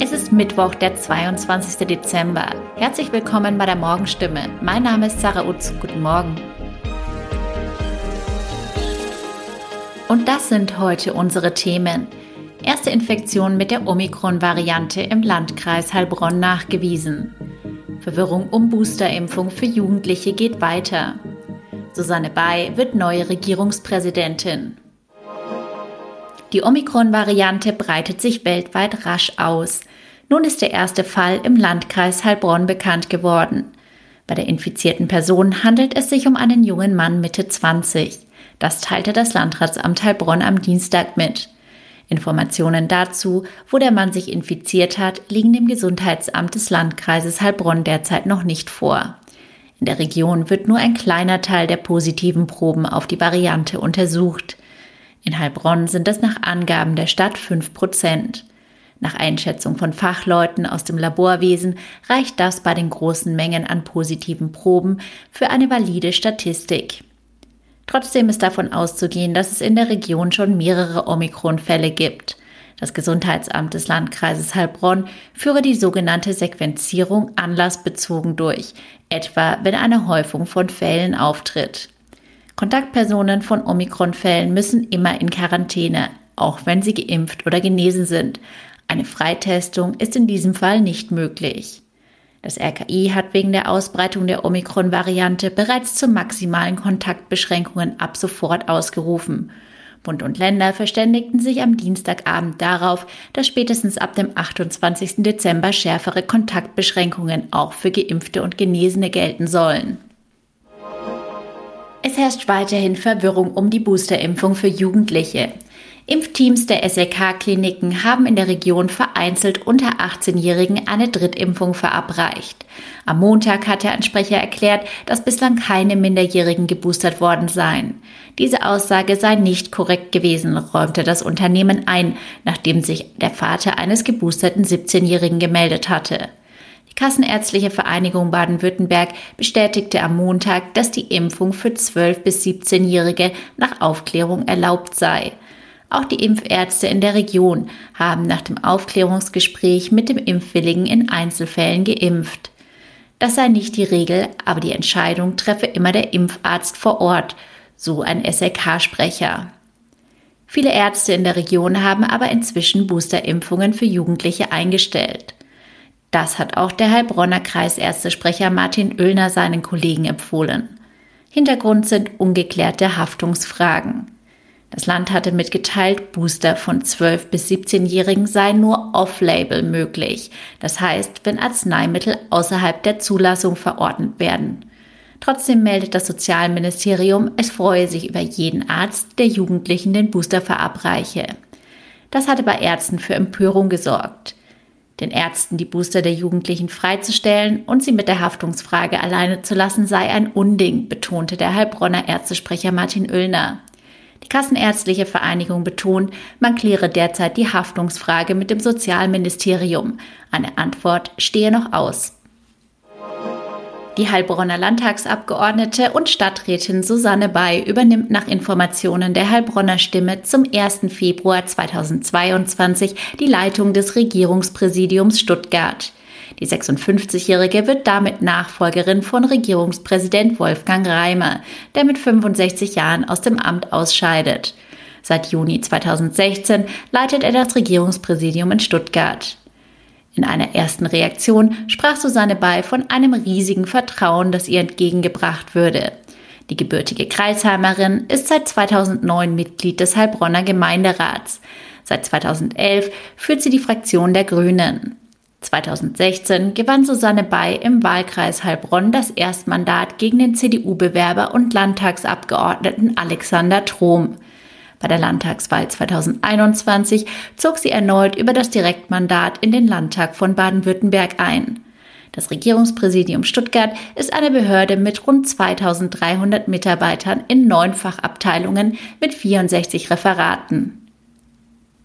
Es ist Mittwoch, der 22. Dezember. Herzlich willkommen bei der Morgenstimme. Mein Name ist Sarah Utz. Guten Morgen. Und das sind heute unsere Themen. Erste Infektion mit der Omikron-Variante im Landkreis Heilbronn nachgewiesen. Verwirrung um Boosterimpfung für Jugendliche geht weiter. Susanne Bay wird neue Regierungspräsidentin. Die Omikron-Variante breitet sich weltweit rasch aus. Nun ist der erste Fall im Landkreis Heilbronn bekannt geworden. Bei der infizierten Person handelt es sich um einen jungen Mann Mitte 20. Das teilte das Landratsamt Heilbronn am Dienstag mit. Informationen dazu, wo der Mann sich infiziert hat, liegen dem Gesundheitsamt des Landkreises Heilbronn derzeit noch nicht vor. In der Region wird nur ein kleiner Teil der positiven Proben auf die Variante untersucht. In Heilbronn sind es nach Angaben der Stadt 5 Prozent. Nach Einschätzung von Fachleuten aus dem Laborwesen reicht das bei den großen Mengen an positiven Proben für eine valide Statistik. Trotzdem ist davon auszugehen, dass es in der Region schon mehrere Omikron-Fälle gibt. Das Gesundheitsamt des Landkreises Heilbronn führe die sogenannte Sequenzierung anlassbezogen durch, etwa wenn eine Häufung von Fällen auftritt. Kontaktpersonen von Omikron-Fällen müssen immer in Quarantäne, auch wenn sie geimpft oder genesen sind. Eine Freitestung ist in diesem Fall nicht möglich. Das RKI hat wegen der Ausbreitung der Omikron-Variante bereits zu maximalen Kontaktbeschränkungen ab sofort ausgerufen. Bund und Länder verständigten sich am Dienstagabend darauf, dass spätestens ab dem 28. Dezember schärfere Kontaktbeschränkungen auch für Geimpfte und Genesene gelten sollen. Es herrscht weiterhin Verwirrung um die Boosterimpfung für Jugendliche. Impfteams der SLK-Kliniken haben in der Region vereinzelt unter 18-Jährigen eine Drittimpfung verabreicht. Am Montag hat der Ansprecher erklärt, dass bislang keine Minderjährigen geboostert worden seien. Diese Aussage sei nicht korrekt gewesen, räumte das Unternehmen ein, nachdem sich der Vater eines geboosterten 17-Jährigen gemeldet hatte. Die Kassenärztliche Vereinigung Baden-Württemberg bestätigte am Montag, dass die Impfung für 12- bis 17-Jährige nach Aufklärung erlaubt sei. Auch die Impfärzte in der Region haben nach dem Aufklärungsgespräch mit dem Impfwilligen in Einzelfällen geimpft. Das sei nicht die Regel, aber die Entscheidung treffe immer der Impfarzt vor Ort, so ein SLK-Sprecher. Viele Ärzte in der Region haben aber inzwischen Boosterimpfungen für Jugendliche eingestellt. Das hat auch der Heilbronner Kreisärztesprecher Martin Oellner seinen Kollegen empfohlen. Hintergrund sind ungeklärte Haftungsfragen. Das Land hatte mitgeteilt, Booster von 12 bis 17-Jährigen seien nur off-label möglich. Das heißt, wenn Arzneimittel außerhalb der Zulassung verordnet werden. Trotzdem meldet das Sozialministerium, es freue sich über jeden Arzt, der Jugendlichen den Booster verabreiche. Das hatte bei Ärzten für Empörung gesorgt. Den Ärzten die Booster der Jugendlichen freizustellen und sie mit der Haftungsfrage alleine zu lassen, sei ein Unding, betonte der Heilbronner Ärztesprecher Martin Oellner. Die Kassenärztliche Vereinigung betont, man kläre derzeit die Haftungsfrage mit dem Sozialministerium. Eine Antwort stehe noch aus. Die Heilbronner Landtagsabgeordnete und Stadträtin Susanne Bay übernimmt nach Informationen der Heilbronner Stimme zum 1. Februar 2022 die Leitung des Regierungspräsidiums Stuttgart. Die 56-Jährige wird damit Nachfolgerin von Regierungspräsident Wolfgang Reimer, der mit 65 Jahren aus dem Amt ausscheidet. Seit Juni 2016 leitet er das Regierungspräsidium in Stuttgart. In einer ersten Reaktion sprach Susanne Bay von einem riesigen Vertrauen, das ihr entgegengebracht würde. Die gebürtige Kreisheimerin ist seit 2009 Mitglied des Heilbronner Gemeinderats. Seit 2011 führt sie die Fraktion der Grünen. 2016 gewann Susanne Bay im Wahlkreis Heilbronn das Erstmandat gegen den CDU-Bewerber und Landtagsabgeordneten Alexander Trom. Bei der Landtagswahl 2021 zog sie erneut über das Direktmandat in den Landtag von Baden-Württemberg ein. Das Regierungspräsidium Stuttgart ist eine Behörde mit rund 2300 Mitarbeitern in neun Fachabteilungen mit 64 Referaten.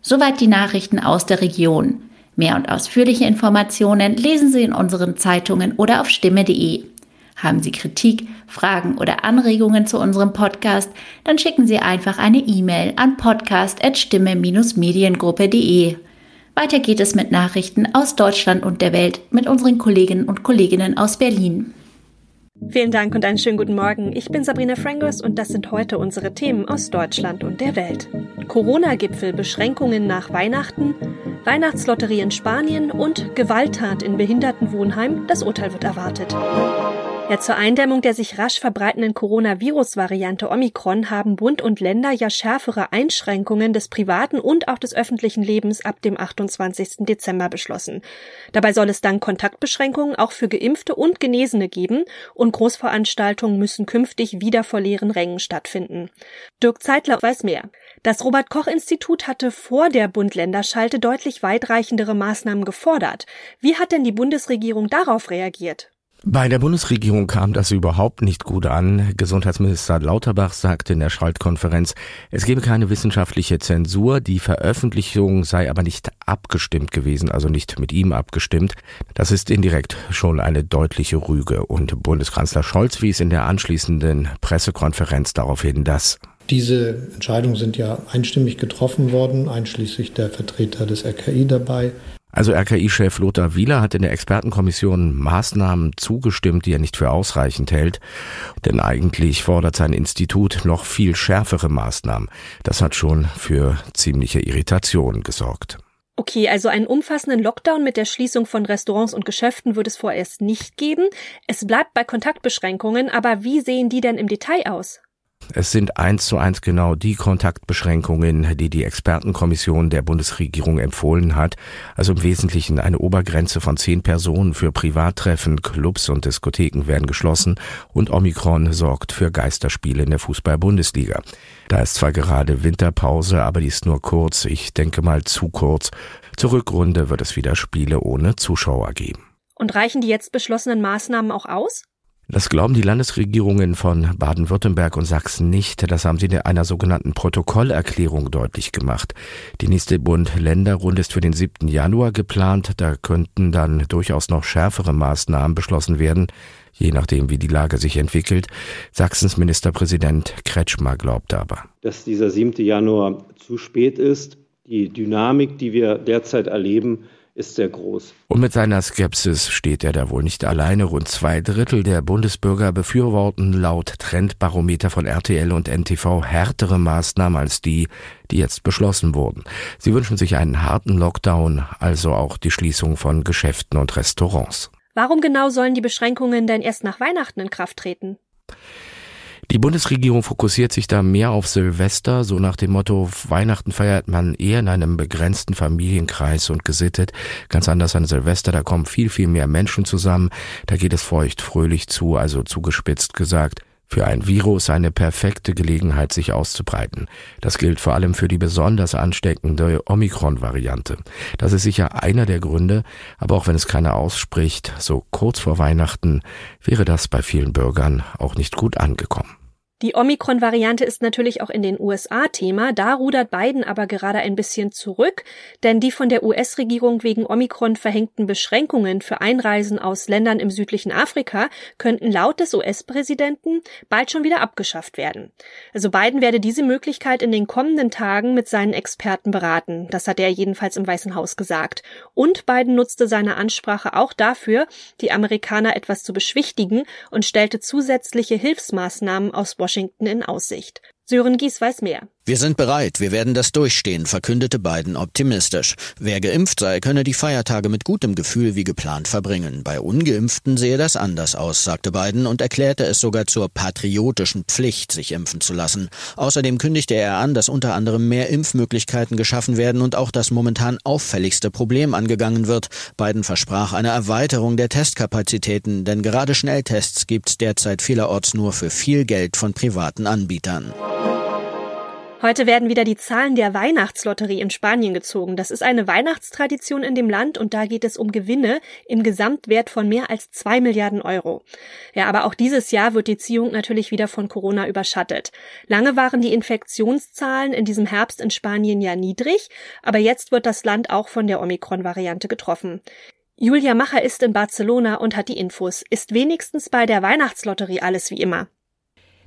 Soweit die Nachrichten aus der Region. Mehr und ausführliche Informationen lesen Sie in unseren Zeitungen oder auf stimme.de. Haben Sie Kritik, Fragen oder Anregungen zu unserem Podcast, dann schicken Sie einfach eine E-Mail an podcast.stimme-mediengruppe.de. Weiter geht es mit Nachrichten aus Deutschland und der Welt mit unseren Kolleginnen und Kolleginnen aus Berlin. Vielen Dank und einen schönen guten Morgen. Ich bin Sabrina Frangos und das sind heute unsere Themen aus Deutschland und der Welt. Corona-Gipfel, Beschränkungen nach Weihnachten, Weihnachtslotterie in Spanien und Gewalttat in Behindertenwohnheim. Das Urteil wird erwartet. Ja, zur Eindämmung der sich rasch verbreitenden Coronavirus-Variante Omikron haben Bund und Länder ja schärfere Einschränkungen des privaten und auch des öffentlichen Lebens ab dem 28. Dezember beschlossen. Dabei soll es dann Kontaktbeschränkungen auch für Geimpfte und Genesene geben und Großveranstaltungen müssen künftig wieder vor leeren Rängen stattfinden. Dirk Zeitler weiß mehr. Das Robert Koch Institut hatte vor der Bund-Länder-Schalte deutlich weitreichendere Maßnahmen gefordert. Wie hat denn die Bundesregierung darauf reagiert? Bei der Bundesregierung kam das überhaupt nicht gut an. Gesundheitsminister Lauterbach sagte in der Schaltkonferenz, es gebe keine wissenschaftliche Zensur, die Veröffentlichung sei aber nicht abgestimmt gewesen, also nicht mit ihm abgestimmt. Das ist indirekt schon eine deutliche Rüge und Bundeskanzler Scholz wies in der anschließenden Pressekonferenz darauf hin, dass diese Entscheidungen sind ja einstimmig getroffen worden, einschließlich der Vertreter des RKI dabei. Also RKI-Chef Lothar Wieler hat in der Expertenkommission Maßnahmen zugestimmt, die er nicht für ausreichend hält. Denn eigentlich fordert sein Institut noch viel schärfere Maßnahmen. Das hat schon für ziemliche Irritation gesorgt. Okay, also einen umfassenden Lockdown mit der Schließung von Restaurants und Geschäften wird es vorerst nicht geben. Es bleibt bei Kontaktbeschränkungen, aber wie sehen die denn im Detail aus? Es sind eins zu eins genau die Kontaktbeschränkungen, die die Expertenkommission der Bundesregierung empfohlen hat. Also im Wesentlichen eine Obergrenze von zehn Personen für Privattreffen, Clubs und Diskotheken werden geschlossen und Omikron sorgt für Geisterspiele in der Fußball-Bundesliga. Da ist zwar gerade Winterpause, aber die ist nur kurz, ich denke mal zu kurz. Zur Rückrunde wird es wieder Spiele ohne Zuschauer geben. Und reichen die jetzt beschlossenen Maßnahmen auch aus? Das glauben die Landesregierungen von Baden-Württemberg und Sachsen nicht. Das haben sie in einer sogenannten Protokollerklärung deutlich gemacht. Die nächste Bund-Länder-Runde ist für den 7. Januar geplant. Da könnten dann durchaus noch schärfere Maßnahmen beschlossen werden, je nachdem, wie die Lage sich entwickelt. Sachsens Ministerpräsident Kretschmer glaubt aber. Dass dieser 7. Januar zu spät ist. Die Dynamik, die wir derzeit erleben, ist sehr groß. Und mit seiner Skepsis steht er da wohl nicht alleine. Rund zwei Drittel der Bundesbürger befürworten laut Trendbarometer von RTL und NTV härtere Maßnahmen als die, die jetzt beschlossen wurden. Sie wünschen sich einen harten Lockdown, also auch die Schließung von Geschäften und Restaurants. Warum genau sollen die Beschränkungen denn erst nach Weihnachten in Kraft treten? Die Bundesregierung fokussiert sich da mehr auf Silvester, so nach dem Motto, Weihnachten feiert man eher in einem begrenzten Familienkreis und gesittet. Ganz anders an Silvester, da kommen viel, viel mehr Menschen zusammen, da geht es feucht fröhlich zu, also zugespitzt gesagt. Für ein Virus eine perfekte Gelegenheit, sich auszubreiten. Das gilt vor allem für die besonders ansteckende Omikron-Variante. Das ist sicher einer der Gründe, aber auch wenn es keiner ausspricht, so kurz vor Weihnachten wäre das bei vielen Bürgern auch nicht gut angekommen. Die Omikron-Variante ist natürlich auch in den USA Thema. Da rudert Biden aber gerade ein bisschen zurück, denn die von der US-Regierung wegen Omikron verhängten Beschränkungen für Einreisen aus Ländern im südlichen Afrika könnten laut des US-Präsidenten bald schon wieder abgeschafft werden. Also Biden werde diese Möglichkeit in den kommenden Tagen mit seinen Experten beraten. Das hat er jedenfalls im Weißen Haus gesagt. Und Biden nutzte seine Ansprache auch dafür, die Amerikaner etwas zu beschwichtigen und stellte zusätzliche Hilfsmaßnahmen aus Washington in Aussicht. Sören Gies weiß mehr. Wir sind bereit, wir werden das durchstehen, verkündete Biden optimistisch. Wer geimpft sei, könne die Feiertage mit gutem Gefühl wie geplant verbringen. Bei ungeimpften sehe das anders aus, sagte Biden und erklärte es sogar zur patriotischen Pflicht, sich impfen zu lassen. Außerdem kündigte er an, dass unter anderem mehr Impfmöglichkeiten geschaffen werden und auch das momentan auffälligste Problem angegangen wird. Biden versprach eine Erweiterung der Testkapazitäten, denn gerade Schnelltests gibt es derzeit vielerorts nur für viel Geld von privaten Anbietern. Heute werden wieder die Zahlen der Weihnachtslotterie in Spanien gezogen. Das ist eine Weihnachtstradition in dem Land und da geht es um Gewinne im Gesamtwert von mehr als zwei Milliarden Euro. Ja, aber auch dieses Jahr wird die Ziehung natürlich wieder von Corona überschattet. Lange waren die Infektionszahlen in diesem Herbst in Spanien ja niedrig, aber jetzt wird das Land auch von der Omikron-Variante getroffen. Julia Macher ist in Barcelona und hat die Infos. Ist wenigstens bei der Weihnachtslotterie alles wie immer?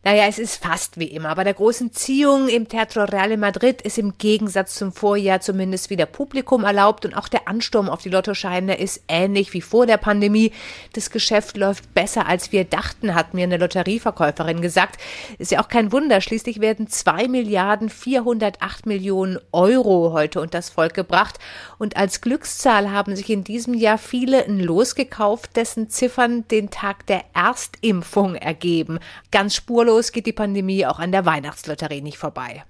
Naja, es ist fast wie immer. Bei der großen Ziehung im Teatro Real in Madrid ist im Gegensatz zum Vorjahr zumindest wieder Publikum erlaubt und auch der Ansturm auf die Lottoscheine ist ähnlich wie vor der Pandemie. Das Geschäft läuft besser, als wir dachten, hat mir eine Lotterieverkäuferin gesagt. Ist ja auch kein Wunder. Schließlich werden zwei Milliarden 408 Millionen Euro heute unter das Volk gebracht. Und als Glückszahl haben sich in diesem Jahr viele ein Los gekauft, dessen Ziffern den Tag der Erstimpfung ergeben. Ganz spurlos geht die Pandemie auch an der Weihnachtslotterie nicht vorbei.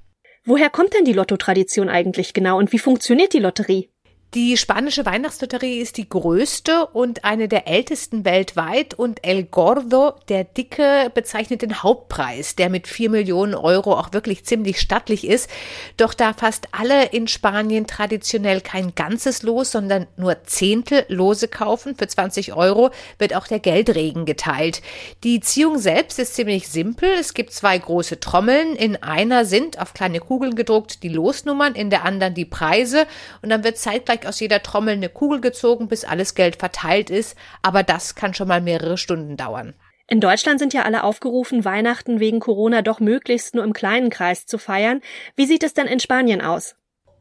Woher kommt denn die Lottotradition eigentlich genau und wie funktioniert die Lotterie? Die spanische Weihnachtslotterie ist die größte und eine der ältesten weltweit und El Gordo, der Dicke, bezeichnet den Hauptpreis, der mit vier Millionen Euro auch wirklich ziemlich stattlich ist. Doch da fast alle in Spanien traditionell kein ganzes Los, sondern nur Zehntel Lose kaufen für 20 Euro, wird auch der Geldregen geteilt. Die Ziehung selbst ist ziemlich simpel. Es gibt zwei große Trommeln. In einer sind auf kleine Kugeln gedruckt die Losnummern, in der anderen die Preise und dann wird zeitgleich zeigt aus jeder Trommel eine Kugel gezogen, bis alles Geld verteilt ist, aber das kann schon mal mehrere Stunden dauern. In Deutschland sind ja alle aufgerufen, Weihnachten wegen Corona doch möglichst nur im kleinen Kreis zu feiern. Wie sieht es denn in Spanien aus?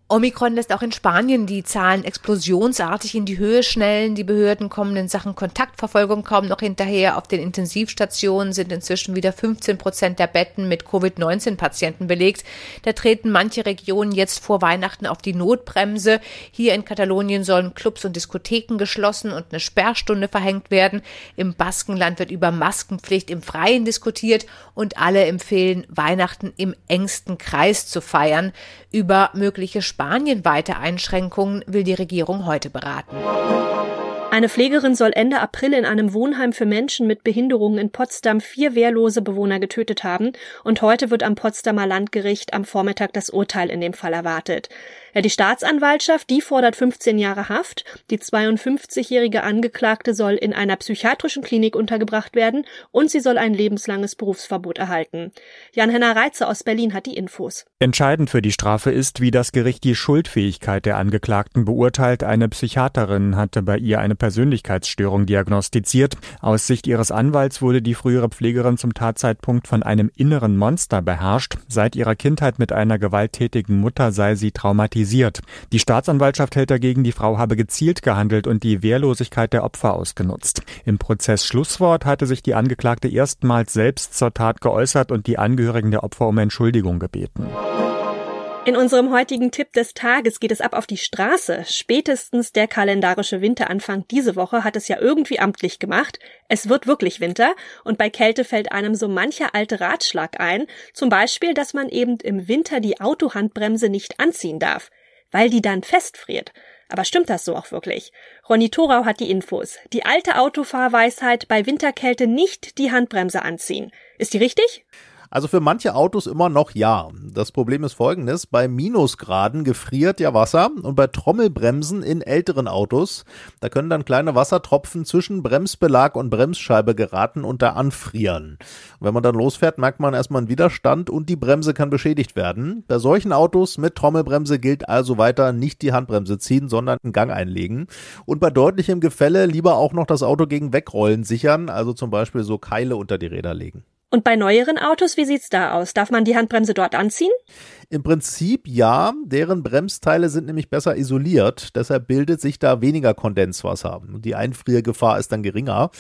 Omikron lässt auch in Spanien die Zahlen explosionsartig in die Höhe schnellen. Die Behörden kommen in Sachen Kontaktverfolgung kaum noch hinterher. Auf den Intensivstationen sind inzwischen wieder 15 Prozent der Betten mit Covid-19-Patienten belegt. Da treten manche Regionen jetzt vor Weihnachten auf die Notbremse. Hier in Katalonien sollen Clubs und Diskotheken geschlossen und eine Sperrstunde verhängt werden. Im Baskenland wird über Maskenpflicht im Freien diskutiert und alle empfehlen, Weihnachten im engsten Kreis zu feiern. Über mögliche spanienweite Einschränkungen will die Regierung heute beraten. Eine Pflegerin soll Ende April in einem Wohnheim für Menschen mit Behinderungen in Potsdam vier wehrlose Bewohner getötet haben und heute wird am Potsdamer Landgericht am Vormittag das Urteil in dem Fall erwartet. Ja, die Staatsanwaltschaft, die fordert 15 Jahre Haft. Die 52-jährige Angeklagte soll in einer psychiatrischen Klinik untergebracht werden und sie soll ein lebenslanges Berufsverbot erhalten. Jan-Henner Reitze aus Berlin hat die Infos. Entscheidend für die Strafe ist, wie das Gericht die Schuldfähigkeit der Angeklagten beurteilt. Eine Psychiaterin hatte bei ihr eine Persönlichkeitsstörung diagnostiziert. Aus Sicht ihres Anwalts wurde die frühere Pflegerin zum Tatzeitpunkt von einem inneren Monster beherrscht. Seit ihrer Kindheit mit einer gewalttätigen Mutter sei sie traumatisiert kritisiert. Die Staatsanwaltschaft hält dagegen, die Frau habe gezielt gehandelt und die Wehrlosigkeit der Opfer ausgenutzt. Im Prozess Schlusswort hatte sich die Angeklagte erstmals selbst zur Tat geäußert und die Angehörigen der Opfer um Entschuldigung gebeten. In unserem heutigen Tipp des Tages geht es ab auf die Straße. Spätestens der kalendarische Winteranfang diese Woche hat es ja irgendwie amtlich gemacht. Es wird wirklich Winter und bei Kälte fällt einem so mancher alte Ratschlag ein. Zum Beispiel, dass man eben im Winter die Autohandbremse nicht anziehen darf, weil die dann festfriert. Aber stimmt das so auch wirklich? Ronny Thorau hat die Infos. Die alte Autofahrweisheit bei Winterkälte nicht die Handbremse anziehen. Ist die richtig? Also für manche Autos immer noch ja. Das Problem ist folgendes, bei Minusgraden gefriert ja Wasser und bei Trommelbremsen in älteren Autos, da können dann kleine Wassertropfen zwischen Bremsbelag und Bremsscheibe geraten und da anfrieren. Und wenn man dann losfährt, merkt man erstmal einen Widerstand und die Bremse kann beschädigt werden. Bei solchen Autos mit Trommelbremse gilt also weiter nicht die Handbremse ziehen, sondern einen Gang einlegen. Und bei deutlichem Gefälle lieber auch noch das Auto gegen Wegrollen sichern, also zum Beispiel so Keile unter die Räder legen. Und bei neueren Autos, wie sieht's da aus? Darf man die Handbremse dort anziehen? Im Prinzip ja, deren Bremsteile sind nämlich besser isoliert, deshalb bildet sich da weniger Kondenswasser. Die Einfriergefahr ist dann geringer.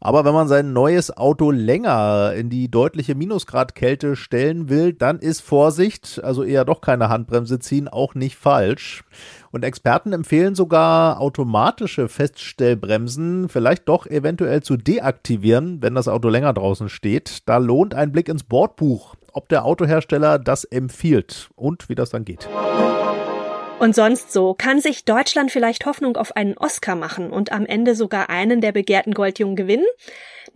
Aber wenn man sein neues Auto länger in die deutliche Minusgradkälte stellen will, dann ist Vorsicht, also eher doch keine Handbremse ziehen, auch nicht falsch. Und Experten empfehlen sogar automatische Feststellbremsen vielleicht doch eventuell zu deaktivieren, wenn das Auto länger draußen steht. Da lohnt ein Blick ins Bordbuch, ob der Autohersteller das empfiehlt und wie das dann geht. Und sonst so, kann sich Deutschland vielleicht Hoffnung auf einen Oscar machen und am Ende sogar einen der begehrten Goldjungen gewinnen?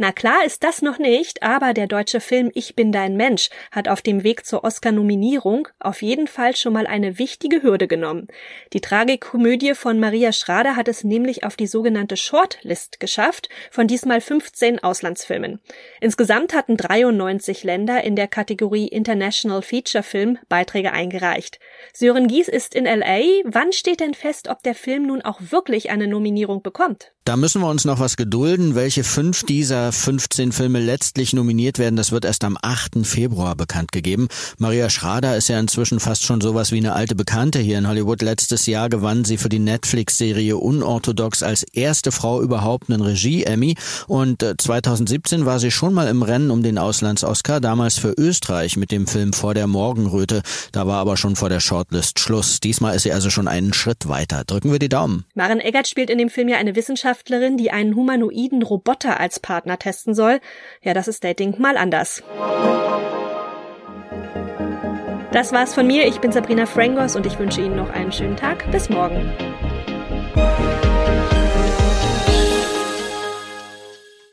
Na klar ist das noch nicht, aber der deutsche Film Ich bin dein Mensch hat auf dem Weg zur Oscar-Nominierung auf jeden Fall schon mal eine wichtige Hürde genommen. Die Tragikomödie von Maria Schrader hat es nämlich auf die sogenannte Shortlist geschafft, von diesmal 15 Auslandsfilmen. Insgesamt hatten 93 Länder in der Kategorie International Feature Film Beiträge eingereicht. Sören Gies ist in LA. Wann steht denn fest, ob der Film nun auch wirklich eine Nominierung bekommt? Da müssen wir uns noch was gedulden, welche fünf dieser aller 15 Filme letztlich nominiert werden, das wird erst am 8. Februar bekannt gegeben. Maria Schrader ist ja inzwischen fast schon sowas wie eine alte Bekannte hier in Hollywood. Letztes Jahr gewann sie für die Netflix-Serie Unorthodox als erste Frau überhaupt einen Regie-Emmy und 2017 äh, war sie schon mal im Rennen um den Auslands-Oscar, damals für Österreich mit dem Film Vor der Morgenröte. Da war aber schon vor der Shortlist Schluss. Diesmal ist sie also schon einen Schritt weiter. Drücken wir die Daumen. Maren Eggert spielt in dem Film ja eine Wissenschaftlerin, die einen humanoiden Roboter als Partner testen soll. Ja, das ist Dating mal anders. Das war's von mir. Ich bin Sabrina Frangos und ich wünsche Ihnen noch einen schönen Tag. Bis morgen.